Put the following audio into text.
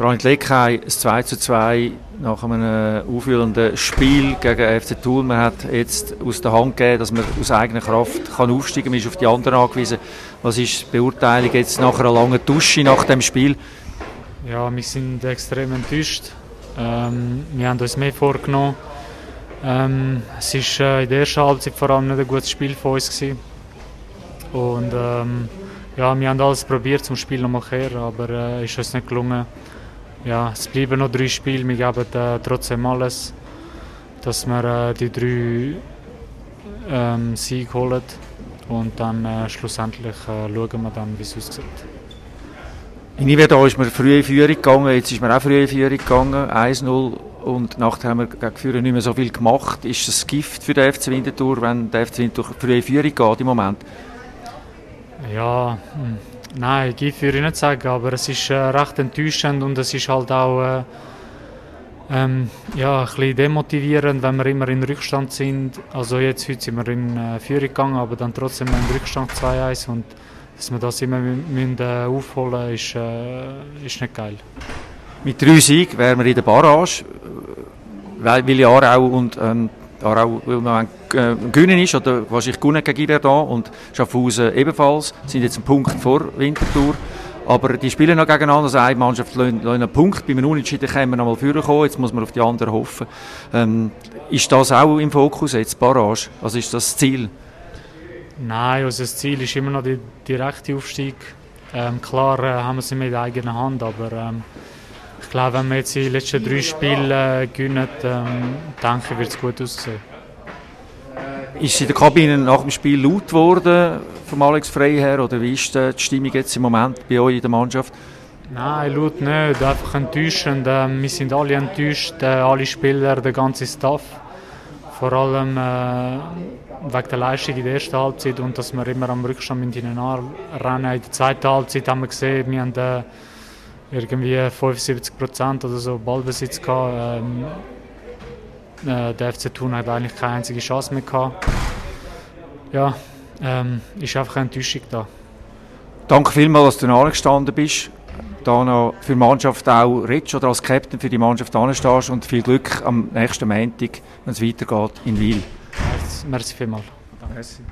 Granit Leckheim, ein 2 zu 2 nach einem aufführenden Spiel gegen FC Thun. Man hat jetzt aus der Hand gegeben, dass man aus eigener Kraft kann aufsteigen kann. Man ist auf die anderen angewiesen. Was ist die Beurteilung jetzt nach einer langen Dusche nach dem Spiel? Ja, wir sind extrem enttäuscht. Ähm, wir haben uns mehr vorgenommen. Ähm, es war äh, in der ersten Halbzeit vor allem nicht ein gutes Spiel von uns. Gewesen. Und ähm, ja, wir haben alles probiert zum Spiel nochmal kehren, aber es äh, ist uns nicht gelungen. Ja, es bleiben noch drei Spiele, wir geben äh, trotzdem alles, dass wir äh, die drei ähm, Siege holen und dann äh, schlussendlich äh, schauen wir dann, wie es aussieht. In Iverdon ist man früh in Führung gegangen, jetzt ist man auch früh in Führung gegangen, 1-0 und nachher haben wir gegen Führung nicht mehr so viel gemacht. Ist das Gift für den FC Winterthur, wenn der FC Winterthur früh in Führung geht im Moment? Ja, hm. Nein, Gift würde ich nicht sagen, aber es ist äh, recht enttäuschend und es ist halt auch äh, ähm, ja, ein bisschen demotivierend, wenn wir immer in Rückstand sind. Also jetzt heute sind wir in äh, Führung gegangen, aber dann trotzdem in Rückstand 2-1 und dass wir das immer müssen, äh, aufholen ist, äh, ist nicht geil. Mit drei Siegen wären wir in der Barrage, weil, weil Aarau und ähm, Aarau äh, gewinnen ist, oder wahrscheinlich gewonnen gegen Iverdon und Schaffhausen ebenfalls, sind jetzt einen Punkt vor Winterthur. Aber die spielen noch gegeneinander, also eine Mannschaft lässt einen Punkt, bei einem Unentschieden können wir noch mal vorkommen, jetzt muss man auf die anderen hoffen. Ähm, ist das auch im Fokus jetzt, Barrage? Also ist das Ziel? Nein, also das Ziel ist immer noch der direkte Aufstieg. Ähm, klar äh, haben wir es in der eigenen Hand, aber ähm, ich glaube, wenn wir jetzt die letzten drei Spiele äh, gewinnen, ähm, denke ich, wird es gut aussehen. Ist es in der Kabine nach dem Spiel laut geworden vom Alex Freiherr oder wie ist die Stimmung jetzt im Moment bei euch in der Mannschaft? Nein, laut nicht, einfach enttäuschend. Ähm, wir sind alle enttäuscht, äh, alle Spieler, der ganze Staff. Vor allem äh, wegen der Leistung in der ersten Halbzeit und dass wir immer am Rückstand mit ihnen rennen. In der zweiten Halbzeit haben wir gesehen, wir haben äh, irgendwie 75 Prozent oder so Ballbesitz gehabt. Ähm, äh, der FC Thun hat eigentlich keine einzige Chance mehr gehabt. Ja, ähm, ist einfach eine Enttäuschung da. Danke vielmals, dass du angestanden bist. Da noch für die Mannschaft auch redest oder als Captain für die Mannschaft anstehst und viel Glück am nächsten Montag, wenn es weitergeht in Wil. Merci, merci vielmals. Merci.